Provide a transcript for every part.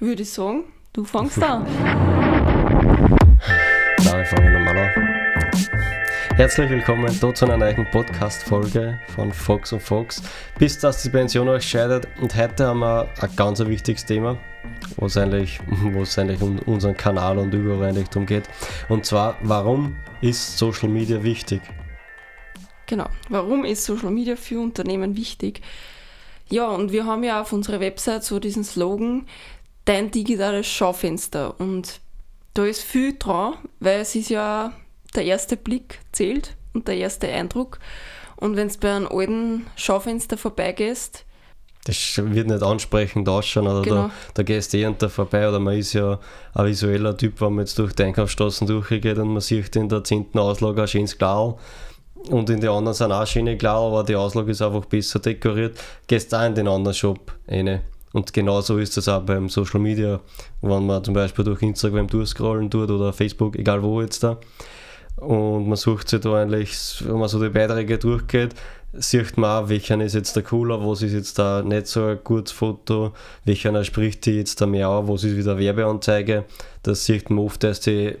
würde ich sagen, du fängst an. Nein, ich fange nochmal an. Herzlich willkommen hier zu einer neuen Podcast-Folge von Fox und Fox. Bis dass die Pension euch scheidet. Und heute haben wir ein ganz wichtiges Thema, wo es eigentlich, wo es eigentlich um unseren Kanal und überall eigentlich darum geht. Und zwar, warum ist Social Media wichtig? Genau. Warum ist Social Media für Unternehmen wichtig? Ja, und wir haben ja auf unserer Website so diesen Slogan, dein digitales Schaufenster. Und da ist viel dran, weil es ist ja der erste Blick zählt und der erste Eindruck. Und wenn du bei einem alten Schaufenster vorbeigehst, das wird nicht ansprechend ausschauen, oder genau. da, da gehst du eh da vorbei, oder man ist ja ein visueller Typ, wenn man jetzt durch die Einkaufsstraßen durchgeht und man sieht in der 10. Auslage ein schönes Glau und in den anderen sind auch schöne Glau, aber die Auslage ist einfach besser dekoriert, gehst du auch in den anderen Shop rein. Und genauso ist das auch beim Social Media, wenn man zum Beispiel durch Instagram durchscrollen tut oder Facebook, egal wo jetzt da und man sucht sich da eigentlich, wenn man so die Beiträge durchgeht, sieht man auch, welcher ist jetzt der cooler, was ist jetzt da nicht so ein gutes Foto, welcher spricht die jetzt da mehr an, was ist wieder Werbeanzeige. Das sieht man oft, dass die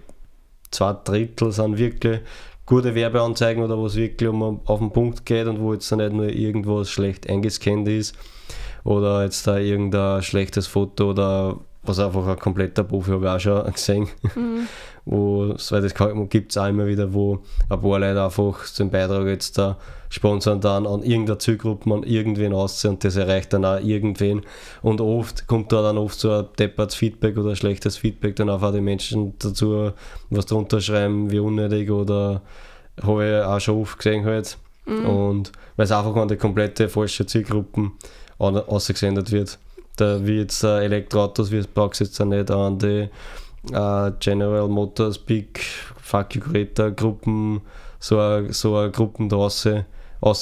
zwei Drittel sind wirklich gute Werbeanzeigen oder wo es wirklich um auf den Punkt geht und wo jetzt nicht nur irgendwas schlecht eingescannt ist oder jetzt da irgendein schlechtes Foto oder was einfach ein kompletter Profi habe ich auch schon gesehen. Mhm. wo, weil das gibt es auch immer wieder, wo ein paar Leute einfach den Beitrag jetzt da sponsern dann an irgendeiner Zielgruppe an irgendwen ausziehen und das erreicht dann auch irgendwen. Und oft kommt da dann oft so ein deppertes Feedback oder ein schlechtes Feedback dann einfach die Menschen dazu, was drunter schreiben, wie unnötig oder habe ich auch schon oft gesehen halt. Mhm. Und weil es einfach an die komplette falsche Zielgruppen ausgesendet wird da, wie jetzt äh, Elektroautos, wie brauchst du jetzt auch nicht an die äh, General Motors, Big Fuck You Greta Gruppen, so eine so Gruppen draußen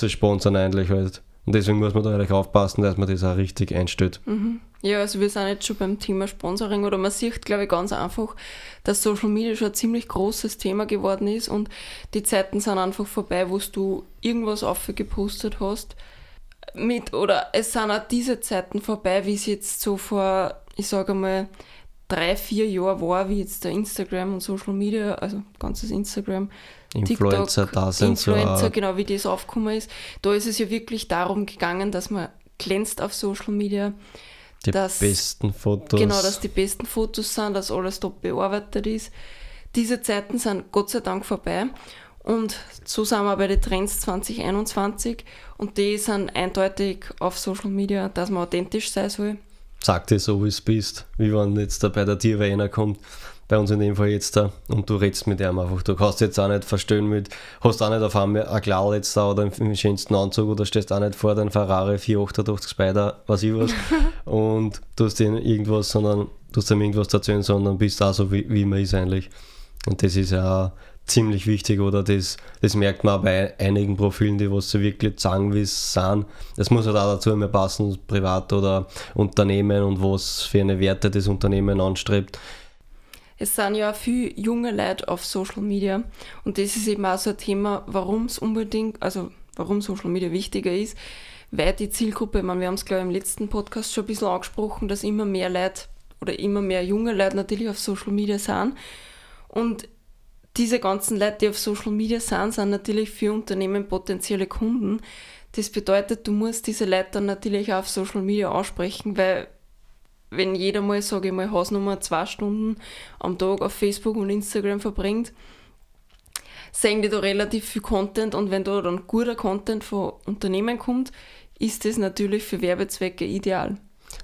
sponsern eigentlich halt. Und deswegen muss man da eigentlich aufpassen, dass man das auch richtig einstellt. Mhm. Ja, also wir sind jetzt schon beim Thema Sponsoring oder man sieht, glaube ich, ganz einfach, dass Social Media schon ein ziemlich großes Thema geworden ist und die Zeiten sind einfach vorbei, wo du irgendwas aufgepostet hast mit, oder es sind auch diese Zeiten vorbei, wie es jetzt so vor, ich sage mal, drei, vier Jahren war, wie jetzt der Instagram und Social Media, also ganzes Instagram, Influencer TikTok, da sind Influencer, so genau wie das aufgekommen ist. Da ist es ja wirklich darum gegangen, dass man glänzt auf Social Media. Die dass, besten Fotos. Genau, dass die besten Fotos sind, dass alles top bearbeitet ist. Diese Zeiten sind Gott sei Dank vorbei. Und bei den Trends 2021 und die sind eindeutig auf Social Media, dass man authentisch sein soll. Sag dir so, wie es bist, wie wenn jetzt da bei der Tierweiner kommt, bei uns in dem Fall jetzt da, und du redest mit ihm einfach. Du kannst jetzt auch nicht verstehen mit, hast auch nicht auf einmal ein Klar jetzt da oder im schönsten Anzug oder stehst auch nicht vor deinem Ferrari 488 Spider, was ich was, und tust ihm irgendwas, sondern tust ihm irgendwas erzählen, sondern bist auch so, wie, wie man ist eigentlich. Und das ist ja auch ziemlich wichtig oder das, das merkt man auch bei einigen Profilen, die was so wirklich sagen, wie es sind. Das muss halt auch dazu immer passen, privat oder Unternehmen und was für eine Werte das Unternehmen anstrebt. Es sind ja viele junge Leute auf Social Media und das ist eben auch so ein Thema, warum es unbedingt, also warum Social Media wichtiger ist, weil die Zielgruppe, ich meine, wir haben es glaube ich im letzten Podcast schon ein bisschen angesprochen, dass immer mehr Leute oder immer mehr junge Leute natürlich auf Social Media sind und diese ganzen Leute, die auf Social Media sind, sind natürlich für Unternehmen potenzielle Kunden. Das bedeutet, du musst diese Leute dann natürlich auch auf Social Media ansprechen, weil wenn jeder mal, sage ich mal, Hausnummer zwei Stunden am Tag auf Facebook und Instagram verbringt, sehen die da relativ viel Content und wenn da dann guter Content von Unternehmen kommt, ist das natürlich für Werbezwecke ideal.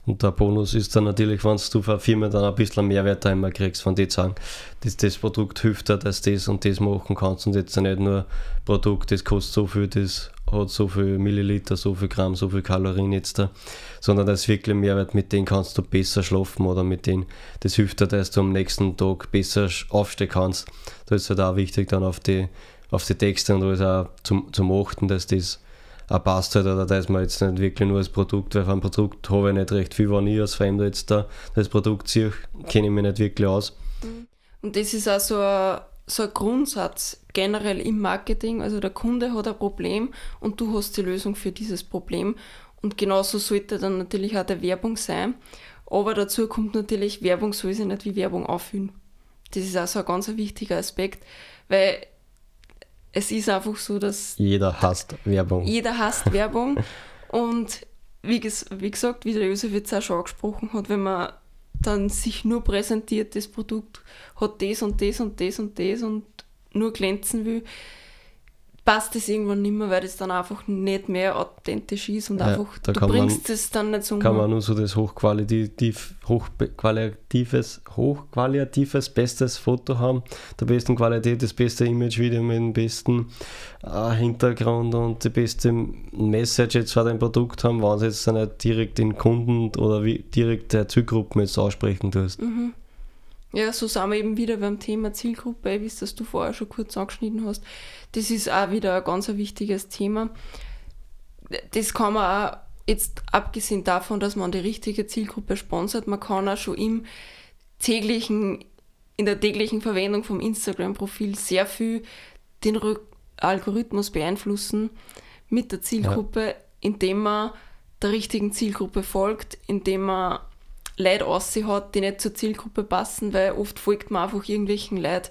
Und der Bonus ist dann natürlich, wenn du eine Firma dann ein bisschen Mehrwert einmal kriegst, von die sagen, dass das Produkt hilft dir, dass das und das machen kannst und jetzt nicht nur Produkt, das kostet so viel, das hat so viel Milliliter, so viel Gramm, so viel Kalorien jetzt da, sondern das ist wirklich Mehrwert, mit dem kannst du besser schlafen oder mit dem, das hilft dir, dass du am nächsten Tag besser aufstehen kannst. Da ist halt auch wichtig dann auf die, auf die Texte und alles auch zum, zum Achten, dass das auch passt halt, oder dass man jetzt nicht wirklich nur das Produkt, weil von Produkt habe ich nicht recht viel, wenn ich als Fremder jetzt da das Produkt sehe, kenne ich mich nicht wirklich aus. Mhm. Und das ist auch so ein, so ein Grundsatz generell im Marketing. Also der Kunde hat ein Problem und du hast die Lösung für dieses Problem. Und genauso sollte dann natürlich auch der Werbung sein. Aber dazu kommt natürlich, Werbung soll sich nicht wie Werbung auffüllen. Das ist auch so ein ganz wichtiger Aspekt, weil es ist einfach so, dass. Jeder hasst Werbung. Jeder hasst Werbung. Und wie, wie gesagt, wie der Josef jetzt auch schon angesprochen hat, wenn man dann sich nur präsentiert, das Produkt hat das und das und das und das und nur glänzen will, passt das irgendwann nicht mehr, weil das dann einfach nicht mehr authentisch ist und ja, einfach, da du bringst es dann nicht so Kann man nur so das hochqualitativ, hochqualitatives, hochqualitatives, bestes Foto haben, der besten Qualität, das beste Image-Video mit dem besten äh, Hintergrund und die beste Message jetzt für dein Produkt haben, wenn sie jetzt nicht direkt den Kunden oder wie, direkt der Zielgruppe jetzt aussprechen tust. Mhm. Ja, so sind wir eben wieder beim Thema Zielgruppe, wie es das du vorher schon kurz angeschnitten hast. Das ist auch wieder ein ganz wichtiges Thema. Das kann man auch, jetzt abgesehen davon, dass man die richtige Zielgruppe sponsert, man kann auch schon im täglichen, in der täglichen Verwendung vom Instagram-Profil sehr viel den Algorithmus beeinflussen mit der Zielgruppe, ja. indem man der richtigen Zielgruppe folgt, indem man Leute aussehen hat, die nicht zur Zielgruppe passen, weil oft folgt man einfach irgendwelchen Leuten,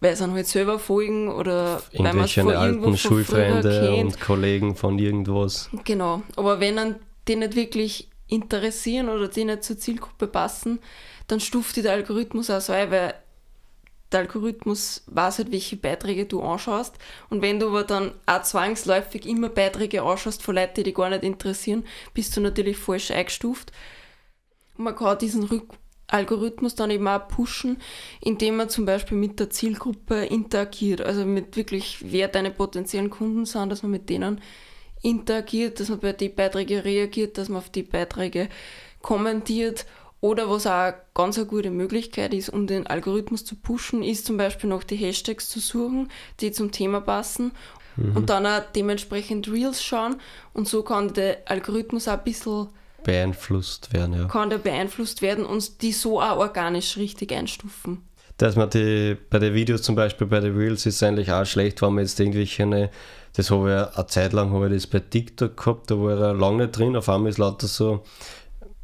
weil sie halt selber folgen oder weil es von alten Schulfreunde und Kollegen von irgendwas. Genau, aber wenn dann die nicht wirklich interessieren oder die nicht zur Zielgruppe passen, dann stuft der Algorithmus auch so ein, weil der Algorithmus weiß halt, welche Beiträge du anschaust. Und wenn du aber dann auch zwangsläufig immer Beiträge anschaust von Leuten, die dich gar nicht interessieren, bist du natürlich falsch eingestuft man kann diesen Rück Algorithmus dann eben auch pushen, indem man zum Beispiel mit der Zielgruppe interagiert, also mit wirklich, wer deine potenziellen Kunden sind, dass man mit denen interagiert, dass man bei den Beiträgen reagiert, dass man auf die Beiträge kommentiert oder was auch eine ganz eine gute Möglichkeit ist, um den Algorithmus zu pushen, ist zum Beispiel noch die Hashtags zu suchen, die zum Thema passen mhm. und dann auch dementsprechend Reels schauen und so kann der Algorithmus auch ein bisschen beeinflusst werden, ja. Kann der beeinflusst werden und die so auch organisch richtig einstufen. Dass man die, bei den Videos zum Beispiel, bei den Reels ist es eigentlich auch schlecht, wenn man jetzt irgendwelche, eine, das habe ich eine Zeit lang habe ich das bei TikTok gehabt, da war er lange nicht drin, auf einmal ist lauter so,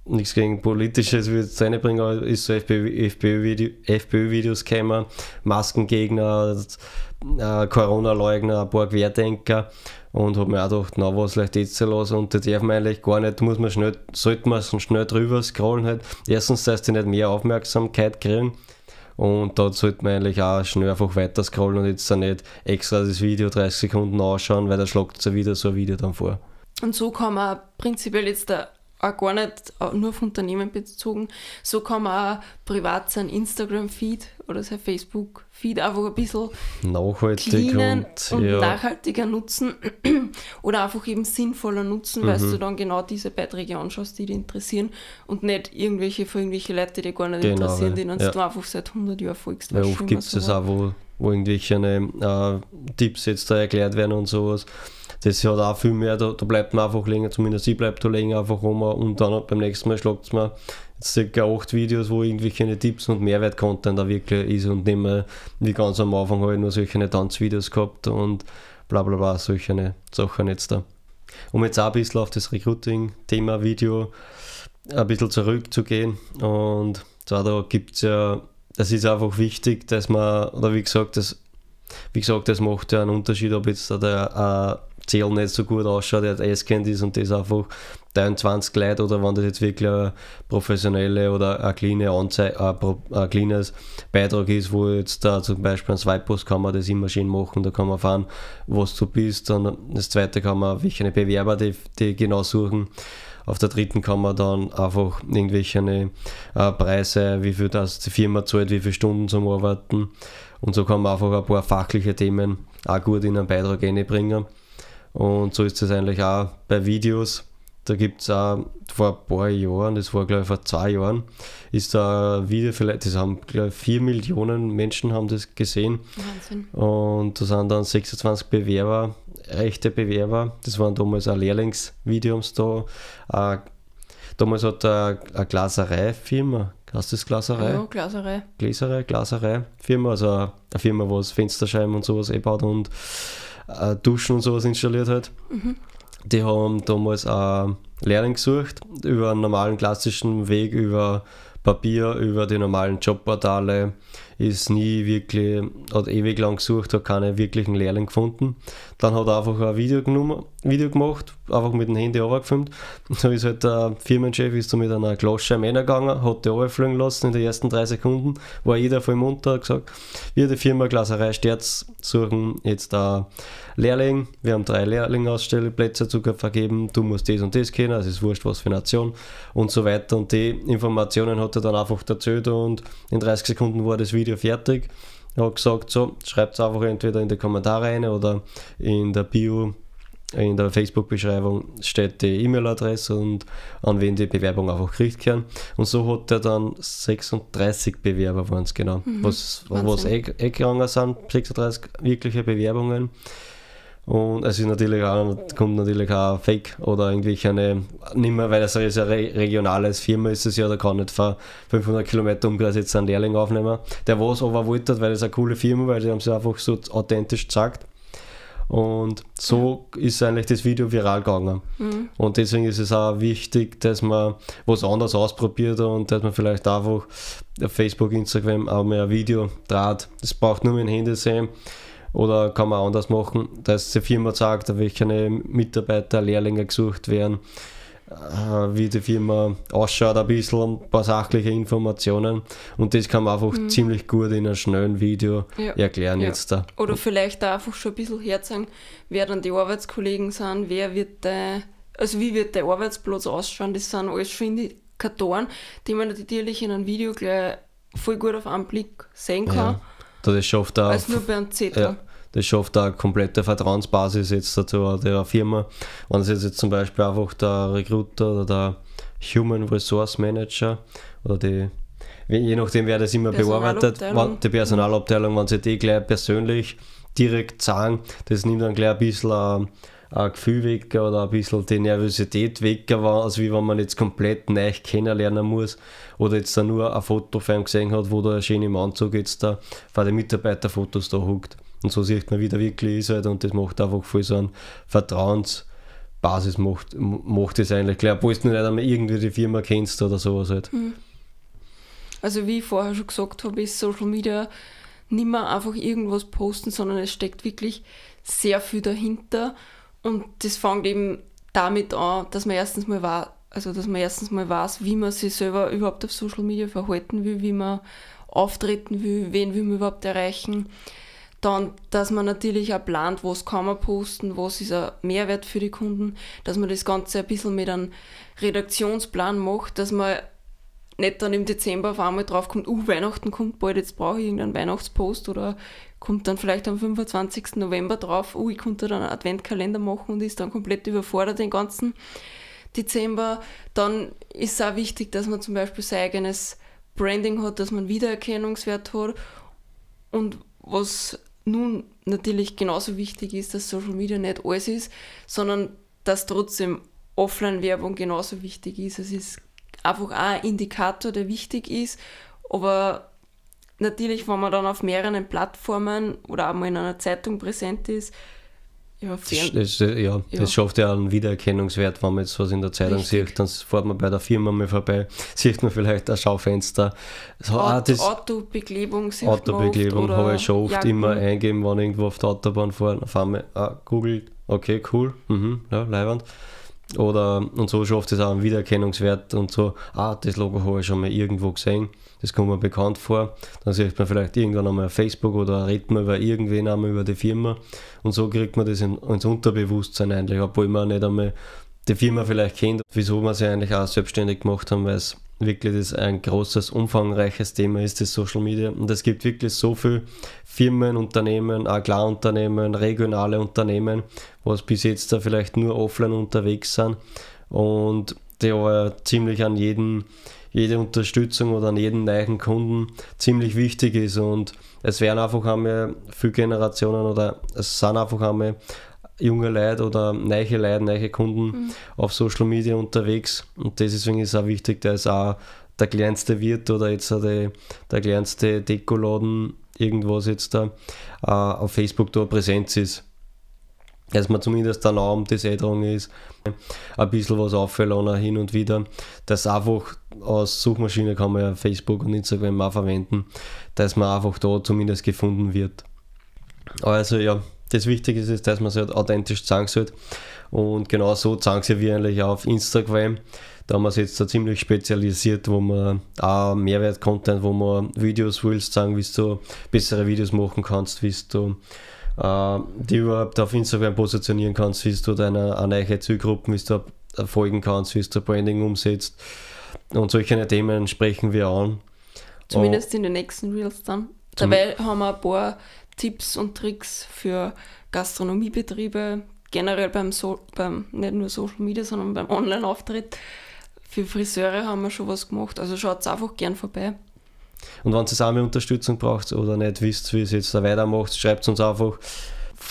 nichts gegen Politisches will ich reinbringen, aber ist so FPÖ-Videos FPÖ gekommen, Maskengegner, äh, Corona-Leugner, ein paar Querdenker und habe mir auch gedacht, na was leicht jetzt lassen und da darf man eigentlich gar nicht, muss man schnell, sollte man schnell drüber scrollen halt. Erstens, dass die nicht mehr Aufmerksamkeit kriegen und da sollte man eigentlich auch schnell einfach weiter scrollen und jetzt dann nicht extra das Video 30 Sekunden anschauen, weil da schlägt es ja wieder so ein Video dann vor. Und so kann man prinzipiell jetzt da auch gar nicht nur auf Unternehmen bezogen. So kann man auch privat sein Instagram-Feed oder sein Facebook-Feed einfach ein bisschen nachhaltig und, und ja. nachhaltiger nutzen oder einfach eben sinnvoller nutzen, mhm. weil du dann genau diese Beiträge anschaust, die dich interessieren und nicht irgendwelche für irgendwelche Leute, die dich gar nicht genau, interessieren, denen ja. du einfach seit 100 Jahren folgst. Weil oft gibt es das auch, wo, wo irgendwelche äh, Tipps jetzt da erklärt werden und sowas das hat auch viel mehr, da, da bleibt man einfach länger, zumindest ich bleibe da länger einfach rum und dann beim nächsten Mal schlagt es mir jetzt circa acht Videos, wo irgendwelche Tipps und Mehrwert-Content da wirklich ist und nicht mehr wie ganz am Anfang habe ich nur solche Tanzvideos gehabt und bla bla bla, solche Sachen jetzt da. Um jetzt auch ein bisschen auf das Recruiting-Thema Video ein bisschen zurückzugehen und zwar da gibt es ja, das ist einfach wichtig, dass man, oder wie gesagt, das, wie gesagt, das macht ja einen Unterschied, ob jetzt der äh, Ziel nicht so gut ausschaut, der eiskennend ist und das einfach 23 Leute oder wenn das jetzt wirklich eine professionelle oder eine kleine ein, ein kleines Beitrag ist, wo jetzt da zum Beispiel ein Swipe-Post kann man das immer schön machen, da kann man fahren, was du bist. Dann das zweite kann man welche Bewerber, die, die genau suchen. Auf der dritten kann man dann einfach irgendwelche äh, Preise, wie viel das die Firma zahlt, wie viele Stunden zum Arbeiten. Und so kann man einfach ein paar fachliche Themen auch gut in einen Beitrag einbringen. Und so ist es eigentlich auch bei Videos. Da gibt es auch vor ein paar Jahren, das war glaube ich vor zwei Jahren, ist da ein Video, vielleicht, das haben glaube ich vier Millionen Menschen haben das gesehen. Wahnsinn. Und da sind dann 26 Bewerber, echte Bewerber. Das waren damals auch Lehrlingsvideos da. Äh, damals hat eine, eine Glaserei-Firma, du das Glaserei? Ja, Glaserei. Glaserei, Glaserei-Firma, also eine Firma, was Fensterscheiben und sowas einbaut und äh, Duschen und sowas installiert hat. Mhm. Die haben damals auch Lehrling gesucht, über einen normalen klassischen Weg, über Papier, über die normalen Jobportale, ist nie wirklich, hat ewig lang gesucht, hat keine wirklichen Lehrling gefunden. Dann hat er einfach ein Video, genommen, Video gemacht, einfach mit dem Handy runtergefilmt. So ist halt der Firmenchef ist so mit einer Männer gegangen, hat die runterfliegen lassen in den ersten drei Sekunden, war jeder voll munter, gesagt, wir die Firma Glaserei Sterz suchen? Jetzt da Lehrling, wir haben drei Lehrlingausstellplätze zu vergeben, du musst das und das kennen, also ist wurscht was für Nation und so weiter. Und die Informationen hat er dann einfach erzählt und in 30 Sekunden war das Video fertig. Er hat gesagt, so, schreibt es einfach entweder in die Kommentare rein oder in der Bio, in der Facebook-Beschreibung steht die E-Mail-Adresse und an wen die Bewerbung einfach gekriegt werden. Und so hat er dann 36 Bewerber waren es genau, mhm. was, was eh, eh gegangen sind, 36 wirkliche Bewerbungen. Und es ist natürlich auch, kommt natürlich auch Fake oder irgendwie eine, nicht mehr, weil es ist eine regionales Firma ist es ja, da kann nicht vor 500 Kilometer Umkreis jetzt einen Lehrling aufnehmen. Der was aber wollte, weil es eine coole Firma, weil sie haben sie einfach so authentisch gezeigt. Und so ja. ist eigentlich das Video viral gegangen. Mhm. Und deswegen ist es auch wichtig, dass man was anderes ausprobiert und dass man vielleicht einfach auf Facebook, Instagram auch mehr ein Video draht. Das braucht nur dem Handy sehen oder kann man anders machen, dass die Firma sagt, welche Mitarbeiter, Lehrlinge gesucht werden, wie die Firma ausschaut, ein bisschen, ein paar sachliche Informationen. Und das kann man einfach mhm. ziemlich gut in einem schnellen Video ja. erklären ja. jetzt da. Oder vielleicht auch einfach schon ein bisschen herzeigen, wer dann die Arbeitskollegen sind, wer wird der, also wie wird der Arbeitsplatz ausschauen, das sind alles schon Indikatoren, die man natürlich in einem Video gleich voll gut auf einen Blick sehen kann. Ja. Das schafft auch, Als nur bei einem Zettel. Ja, das schafft eine komplette Vertrauensbasis jetzt dazu der Firma. Wenn es jetzt zum Beispiel einfach der Recruiter oder der Human Resource Manager oder die, je nachdem wer das immer bearbeitet, die Personalabteilung, wenn sie die gleich persönlich direkt sagen, das nimmt dann gleich ein bisschen ein, ein Gefühl weg oder ein bisschen die Nervosität weg, als wie wenn man jetzt komplett neu kennenlernen muss oder jetzt da nur ein Foto von ihm gesehen hat, wo da schön im Anzug jetzt da vor den Mitarbeiterfotos da huckt. Und so sieht man, wie der wirklich ist halt, und das macht einfach voll so eine Vertrauensbasis, macht, macht das eigentlich. Klar, obwohl du nicht einmal irgendwie die Firma kennst oder sowas halt. Hm. Also wie ich vorher schon gesagt habe, ist Social Media nicht mehr einfach irgendwas posten, sondern es steckt wirklich sehr viel dahinter. Und das fängt eben damit an, dass man erstens mal war, also dass man erstens mal weiß, wie man sich selber überhaupt auf Social Media verhalten will, wie man auftreten will, wen will man überhaupt erreichen. Dann, dass man natürlich auch plant, was kann man posten, was ist ein Mehrwert für die Kunden, dass man das Ganze ein bisschen mit einem Redaktionsplan macht, dass man nicht dann im Dezember auf einmal drauf kommt, uh, Weihnachten kommt bald, jetzt brauche ich irgendeinen Weihnachtspost oder kommt dann vielleicht am 25. November drauf, uh, ich konnte dann einen Adventkalender machen und ist dann komplett überfordert den ganzen Dezember. Dann ist es auch wichtig, dass man zum Beispiel sein eigenes Branding hat, dass man Wiedererkennungswert hat. Und was nun natürlich genauso wichtig ist, dass Social Media nicht alles ist, sondern dass trotzdem Offline-Werbung genauso wichtig ist. Es ist einfach auch ein Indikator, der wichtig ist, aber natürlich, wenn man dann auf mehreren Plattformen oder auch mal in einer Zeitung präsent ist, ja, das, das, ja, ja, das schafft ja einen Wiedererkennungswert, wenn man jetzt was in der Zeitung Richtig. sieht, dann fährt man bei der Firma mal vorbei, sieht man vielleicht ein Schaufenster. So, Auto, ah, das, Autobeklebung Autobeklebung habe ich schon oft Jacken. immer eingeben, wenn ich irgendwo auf der Autobahn fahre, auf einmal ah, googelt, okay, cool, mhm, ja, leibend. Oder und so schafft es auch einen Wiedererkennungswert und so, ah, das Logo habe ich schon mal irgendwo gesehen, das kommt mir bekannt vor. Dann sieht man vielleicht irgendwann einmal auf Facebook oder redet man über irgendwen einmal über die Firma und so kriegt man das in, ins Unterbewusstsein eigentlich, obwohl man nicht einmal die Firma vielleicht kennt, wieso wir sie eigentlich auch selbstständig gemacht haben, weil es wirklich das ein großes, umfangreiches Thema ist, das Social Media. Und es gibt wirklich so viele Firmen, Unternehmen, Agrarunternehmen, regionale Unternehmen, was bis jetzt da vielleicht nur offline unterwegs sind und die aber ziemlich an jeden, jede Unterstützung oder an jeden neuen Kunden ziemlich wichtig ist. Und es werden einfach einmal viele Generationen oder es sind einfach einmal junge Leute oder neue Leute, neue Kunden mhm. auf Social Media unterwegs. Und deswegen ist es auch wichtig, dass auch der kleinste Wirt oder jetzt der, der kleinste Dekoladen irgendwas jetzt da äh, auf Facebook da Präsenz ist. dass man zumindest der Name des Änderung ist, ein bisschen was auffällt hin und wieder. Das einfach aus Suchmaschine kann man ja Facebook und Instagram auch verwenden, dass man einfach da zumindest gefunden wird. Also ja, das Wichtige ist, dass man sich halt authentisch zeigen sollte. Und genau so zeigen sie wir eigentlich auf Instagram. Da haben wir es jetzt da ziemlich spezialisiert, wo man auch Mehrwert-Content, wo man Videos willst, sagen, wie du bessere Videos machen kannst, wie du äh, die überhaupt auf Instagram positionieren kannst, wie du deine neue Zielgruppen, wie du folgen kannst, wie du Branding umsetzt. Und solche Themen sprechen wir an. Zumindest und in den nächsten Reels dann. Dabei haben wir ein paar Tipps und Tricks für Gastronomiebetriebe, generell beim, so beim nicht nur Social Media, sondern beim Online-Auftritt. Für Friseure haben wir schon was gemacht, also schaut einfach gern vorbei. Und wenn ihr auch mehr Unterstützung braucht oder nicht wisst, wie es jetzt da weitermacht, schreibt uns einfach.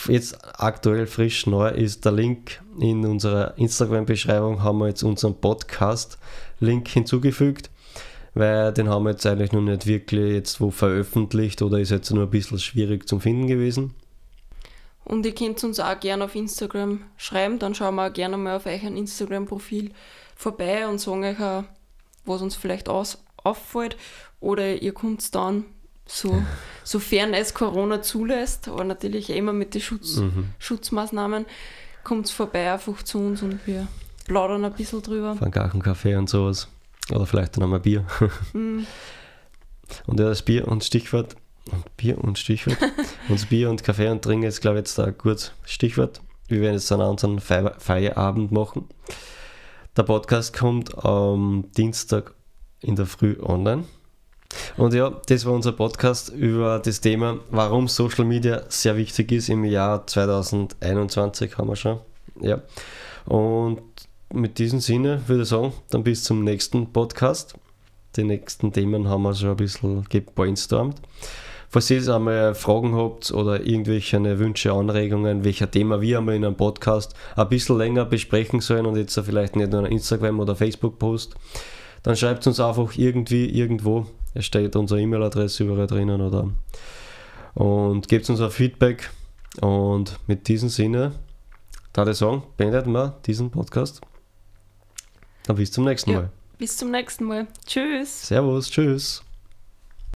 Jetzt aktuell frisch neu ist der Link in unserer Instagram-Beschreibung, haben wir jetzt unseren Podcast-Link hinzugefügt, weil den haben wir jetzt eigentlich noch nicht wirklich jetzt wo veröffentlicht oder ist jetzt nur ein bisschen schwierig zum Finden gewesen. Und ihr könnt uns auch gerne auf Instagram schreiben, dann schauen wir auch gerne mal auf euch ein Instagram-Profil vorbei und sagen euch auch, was uns vielleicht aus auffällt oder ihr kommt dann, so, sofern es Corona zulässt, aber natürlich immer mit den Schutz, mhm. Schutzmaßnahmen, kommt vorbei einfach zu uns und wir plaudern ein bisschen drüber. Von Kaffee und sowas. Oder vielleicht dann einmal Bier. Mhm. Und ja, das Bier und Stichwort. Und Bier und Stichwort. und das Bier und Kaffee und Trinken ist, glaube ich, jetzt ein gutes Stichwort. Wir werden jetzt dann unseren Feierabend machen. Der Podcast kommt am Dienstag in der Früh online. Und ja, das war unser Podcast über das Thema, warum Social Media sehr wichtig ist im Jahr 2021, haben wir schon. Ja. Und mit diesem Sinne würde ich sagen, dann bis zum nächsten Podcast. Die nächsten Themen haben wir schon ein bisschen gebrainstormt. Falls ihr einmal Fragen habt oder irgendwelche Wünsche, Anregungen, welcher Thema wir einmal in einem Podcast ein bisschen länger besprechen sollen und jetzt vielleicht nicht nur einen Instagram- oder Facebook-Post, dann schreibt uns einfach irgendwie irgendwo. Es steht unsere E-Mail-Adresse überall drinnen oder und gebt uns ein Feedback. Und mit diesem Sinne, da ich sagen, beendet wir diesen Podcast. Dann bis zum nächsten Mal. bis zum nächsten Mal. Tschüss. Servus, tschüss.